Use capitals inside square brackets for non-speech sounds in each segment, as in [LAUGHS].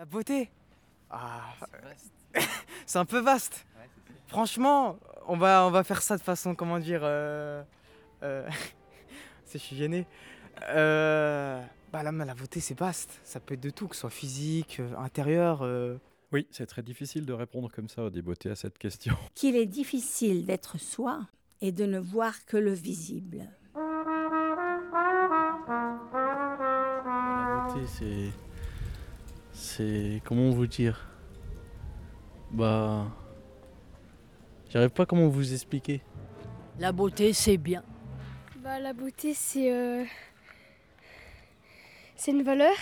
La beauté Ah, c'est [LAUGHS] un peu vaste. Franchement, on va, on va faire ça de façon, comment dire, euh, euh, [LAUGHS] c'est je suis gêné. Euh, bah la, la beauté c'est vaste, ça peut être de tout, que ce soit physique, euh, intérieur. euh. Oui, c'est très difficile de répondre comme ça, des beautés, à cette question. [LAUGHS] Qu'il est difficile d'être soi et de ne voir que le visible. La beauté, c'est. C'est. Comment vous dire? Bah. J'arrive pas comment vous expliquer. La beauté, c'est bien. Bah, la beauté, c'est. euh, C'est une valeur.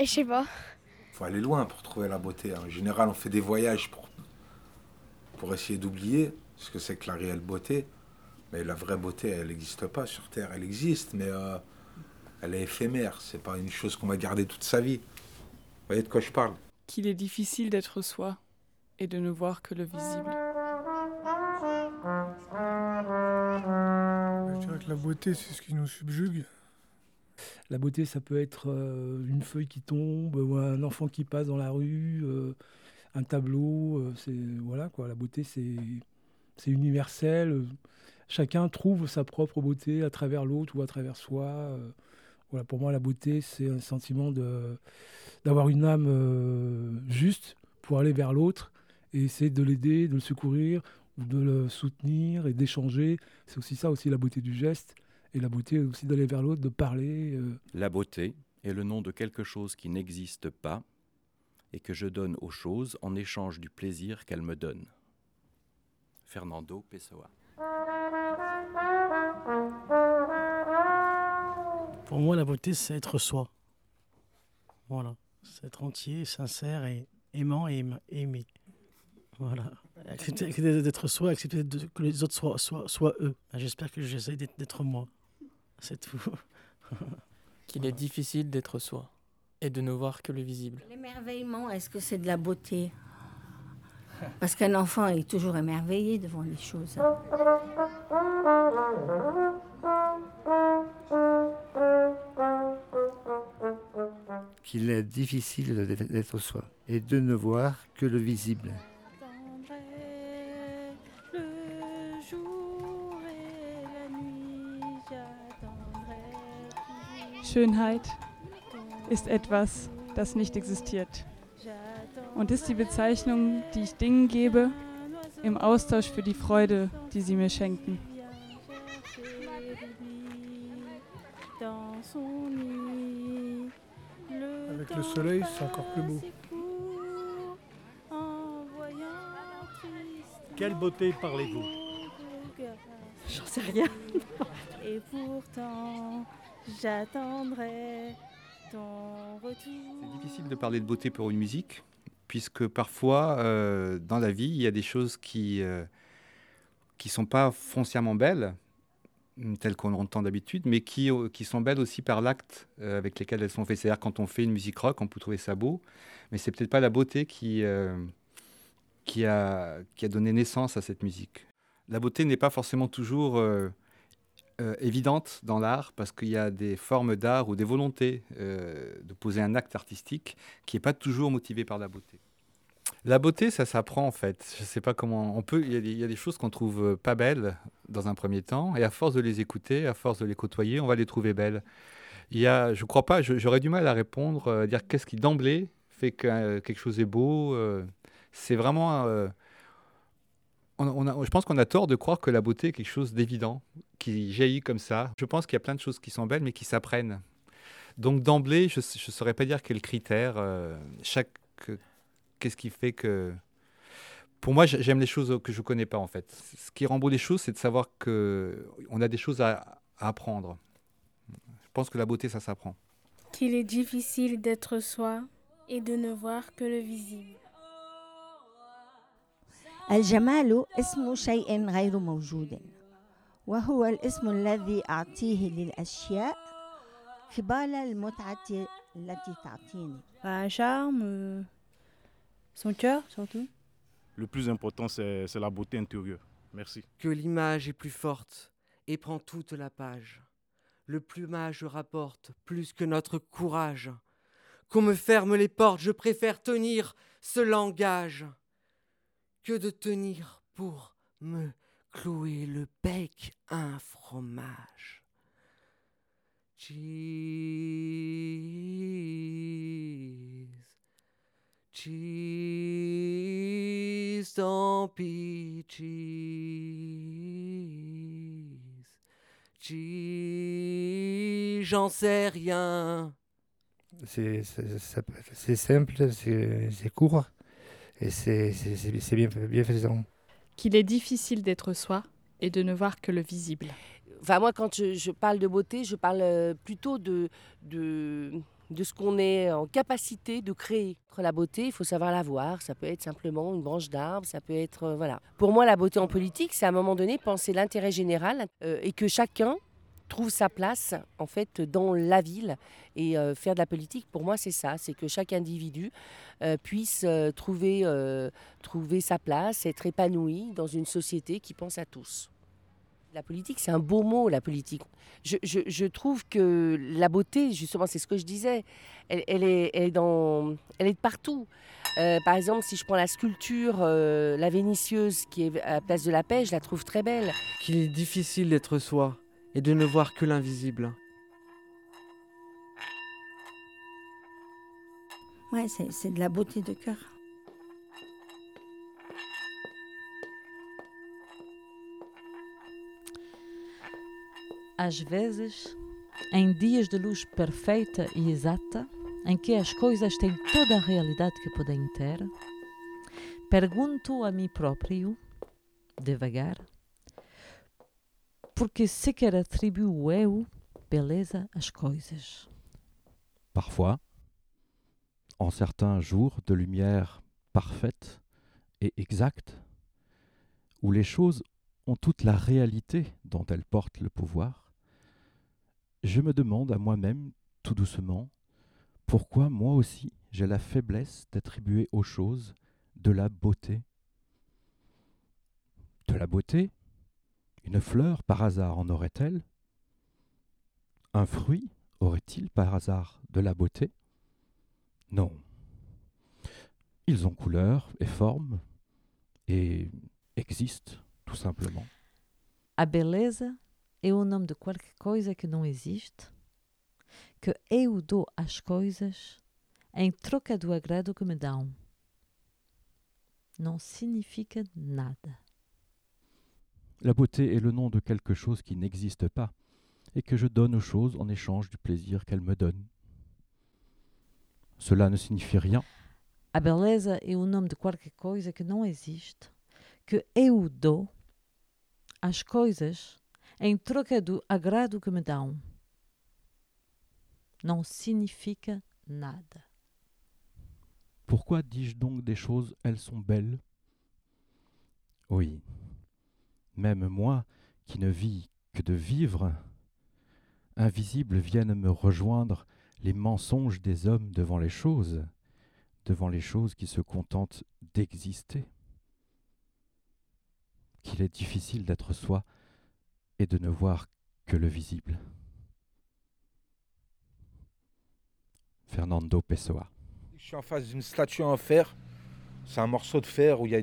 Et je sais pas. faut aller loin pour trouver la beauté. En général, on fait des voyages pour, pour essayer d'oublier ce que c'est que la réelle beauté. Mais la vraie beauté, elle n'existe pas sur Terre. Elle existe, mais euh, elle est éphémère. C'est pas une chose qu'on va garder toute sa vie. Vous voyez de quoi je parle? Qu'il est difficile d'être soi et de ne voir que le visible. Je dirais que la beauté, c'est ce qui nous subjugue. La beauté, ça peut être euh, une feuille qui tombe, ou un enfant qui passe dans la rue, euh, un tableau. euh, c'est voilà quoi. La beauté, c'est c'est universel. Chacun trouve sa propre beauté à travers l'autre ou à travers soi. Voilà, pour moi, la beauté, c'est un sentiment d'avoir une âme euh, juste pour aller vers l'autre et essayer de l'aider, de le secourir, ou de le soutenir et d'échanger. C'est aussi ça aussi la beauté du geste. Et la beauté aussi d'aller vers l'autre, de parler. euh. La beauté est le nom de quelque chose qui n'existe pas et que je donne aux choses en échange du plaisir qu'elles me donnent. Fernando Pessoa. Pour moi, la beauté, c'est être soi. Voilà. C'est être entier, sincère et aimant et aim- aimer. Voilà. Accepter, accepter d'être soi, accepter de- que les autres soient, soient, soient eux. J'espère que j'essaie d'être d'être moi. C'est tout. [LAUGHS] Qu'il est difficile d'être soi et de ne voir que le visible. L'émerveillement, est-ce que c'est de la beauté? Parce qu'un enfant est toujours émerveillé devant les choses. Qu'il est difficile d'être soi et de ne voir que le visible. Schönheit ist etwas, das nicht existiert und ist die Bezeichnung, die ich Dingen gebe, im Austausch für die Freude, die sie mir schenken. Le soleil, c'est encore plus beau. Quelle beauté parlez-vous? J'en sais rien. Et pourtant, j'attendrai ton retour. C'est difficile de parler de beauté pour une musique, puisque parfois, euh, dans la vie, il y a des choses qui ne qui sont pas foncièrement belles, telles qu'on entend d'habitude, mais qui, euh, qui sont belles aussi par l'acte euh, avec lesquels elles sont faites. C'est-à-dire quand on fait une musique rock, on peut trouver ça beau, mais c'est peut-être pas la beauté qui, euh, qui, a, qui a donné naissance à cette musique. La beauté n'est pas forcément toujours évidente dans l'art parce qu'il y a des formes d'art ou des volontés de poser un acte artistique qui n'est pas toujours motivé par la beauté. La beauté, ça s'apprend en fait. Je sais pas comment. On peut. Il y y a des choses qu'on trouve euh, pas belles dans un premier temps, et à force de les écouter, à force de les côtoyer, on va les trouver belles. Il y a, je crois pas. J'aurais du mal à répondre, euh, à dire qu'est-ce qui d'emblée fait que euh, quelque chose est beau. c'est vraiment. on- a- je pense qu'on a tort de croire que la beauté est quelque chose d'évident, qui jaillit comme ça. Je pense qu'il y a plein de choses qui sont belles, mais qui s'apprennent. Donc d'emblée, je ne saurais pas dire quel critère. chaque, qu'est-ce qui fait que... Pour moi, j'ai- j'aime les choses que je ne connais pas, en fait. Ce qui rend beau les choses, c'est de savoir qu'on a des choses à, à apprendre. Je pense que la beauté, ça s'apprend. Qu'il est difficile d'être soi et de ne voir que le visible. الجمال اسم شيء غير موجود وهو الاسم الذي أعطيه للأشياء قبال المتعة التي تعطيني Un charme, euh, son cœur surtout. Le plus important, c'est c'est la beauté intérieure. Merci. Que l'image est plus forte et prend toute la page. Le plumage rapporte plus que notre courage. qu'on me ferme les portes, je préfère tenir ce langage que de tenir pour me clouer le bec un fromage. Cheese, cheese, tant pis, cheese, cheese, j'en sais rien. C'est simple, c'est court et c'est bien, bien faisant. Qu'il est difficile d'être soi et de ne voir que le visible. Enfin, moi, quand je, je parle de beauté, je parle euh, plutôt de, de, de ce qu'on est en capacité de créer. La beauté, il faut savoir la voir. Ça peut être simplement une branche d'arbre, ça peut être... euh, voilà. Pour moi, la beauté en politique, c'est à un moment donné penser l'intérêt général euh, et que chacun trouve sa place en fait dans la ville et euh, faire de la politique pour moi c'est ça c'est que chaque individu puisse trouver sa place être épanoui dans une société qui pense à tous la politique, c'est un beau mot, la politique. Je, je- je trouve que la beauté, justement, c'est ce que je disais, elle, elle est, elle, est dans, elle est de partout. Euh, par exemple, si je prends la sculpture, euh, la Vénitieuse, qui est à la place de la paix, je la trouve très belle. Qu'il est difficile d'être soi et de ne voir que l'invisible. Ouais, c'est c'est de la beauté de cœur. Às vezes, em dias de luz perfeita e exata, em que as coisas têm toda a realidade que podem ter, pergunto a mim próprio, devagar, porque sequer atribuo eu beleza às coisas. Parfois, en certains jours de lumière parfaite et exacte, où les choses ont toute la réalité dont elles portent le pouvoir, je me demande à moi-même tout doucement pourquoi moi aussi j'ai la faiblesse d'attribuer aux choses de la beauté. De la beauté Une fleur par hasard en aurait-elle? Un fruit aurait-il par hasard de la beauté? Non. Ils ont couleur et forme et existent tout simplement. A é o nome de qualquer coisa que não existe, que eu dou às coisas em troca do agrado que me dão. Não significa nada. La beauté est le nom de quelque chose qui n'existe pas et que je donne aux choses en échange du plaisir qu'elles me donnent. Cela ne signifie rien, A beleza é o nome de qualquer coisa que não existe, que eu dou às coisas em troca do agrado que me dão. Não significa nada. Pourquoi dis-je donc des choses, elles sont belles? Oui, même moi, qui ne vis que de vivre, invisibles viennent me rejoindre les mensonges des hommes devant les choses, devant les choses qui se contentent d'exister. Qu'il est difficile d'être soi de ne voir que le visible. Fernando Pessoa. Je suis en face d'une statue en fer. C'est un morceau de fer où il y a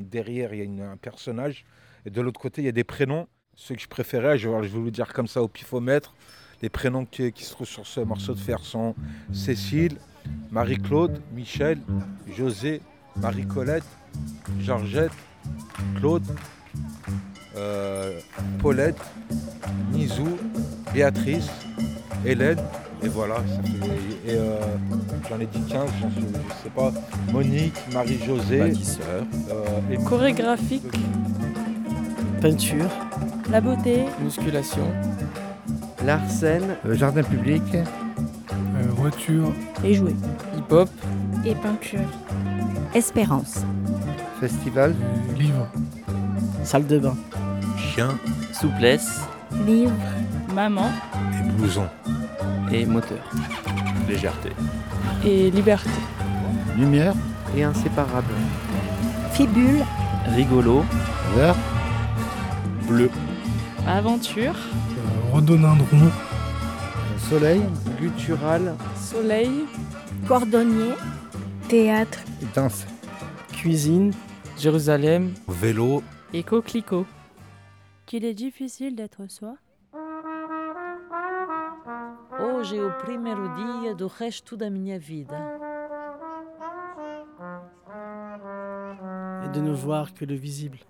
derrière il y a un personnage et de l'autre côté il y a des prénoms. Ceux que je préférais, je vais je vais vous le dire comme ça au pifomètre. Les prénoms qui, qui se trouvent sur ce morceau de fer sont Cécile, Marie-Claude, Michel, José, Marie-Colette, Georgette, Claude, euh, Paulette, Nizou, Béatrice, Hélène, et voilà, ça fait, et euh, j'en ai dit 15, j'en suis- je sais pas, Monique, Marie-Josée, Bâtisseur. euh, et- Chorégraphique. Peinture. La beauté. Musculation. Larsen. Euh, jardin public. voiture. Et jouer. Hip-hop. Et peinture. Espérance. Festival. livre. Salle de bain. Souplesse. Livre. Maman. Et blouson. Et moteur. Légèreté. Et liberté. Lumière. Et inséparable. Fibule. Rigolo. Vert. Bleu. Aventure. Euh, rhododendron. Soleil, Guttural, Soleil, Cordonnier, Théâtre, danse, Cuisine, Jérusalem, Vélo, et Coquelicot. Qu'il est difficile d'être soi. Hoje é o primeiro dia do resto da minha vida. Et de ne voir que le visible.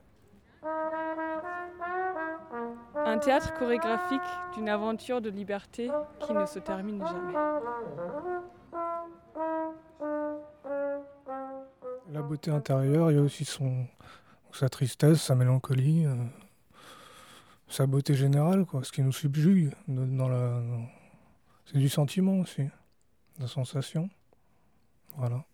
Un théâtre chorégraphique d'une aventure de liberté qui ne se termine jamais. La beauté intérieure, il y a aussi son, sa tristesse, sa mélancolie, euh, sa beauté générale, quoi, ce qui nous subjugue. dans- C'est du sentiment aussi, de la sensation. Voilà.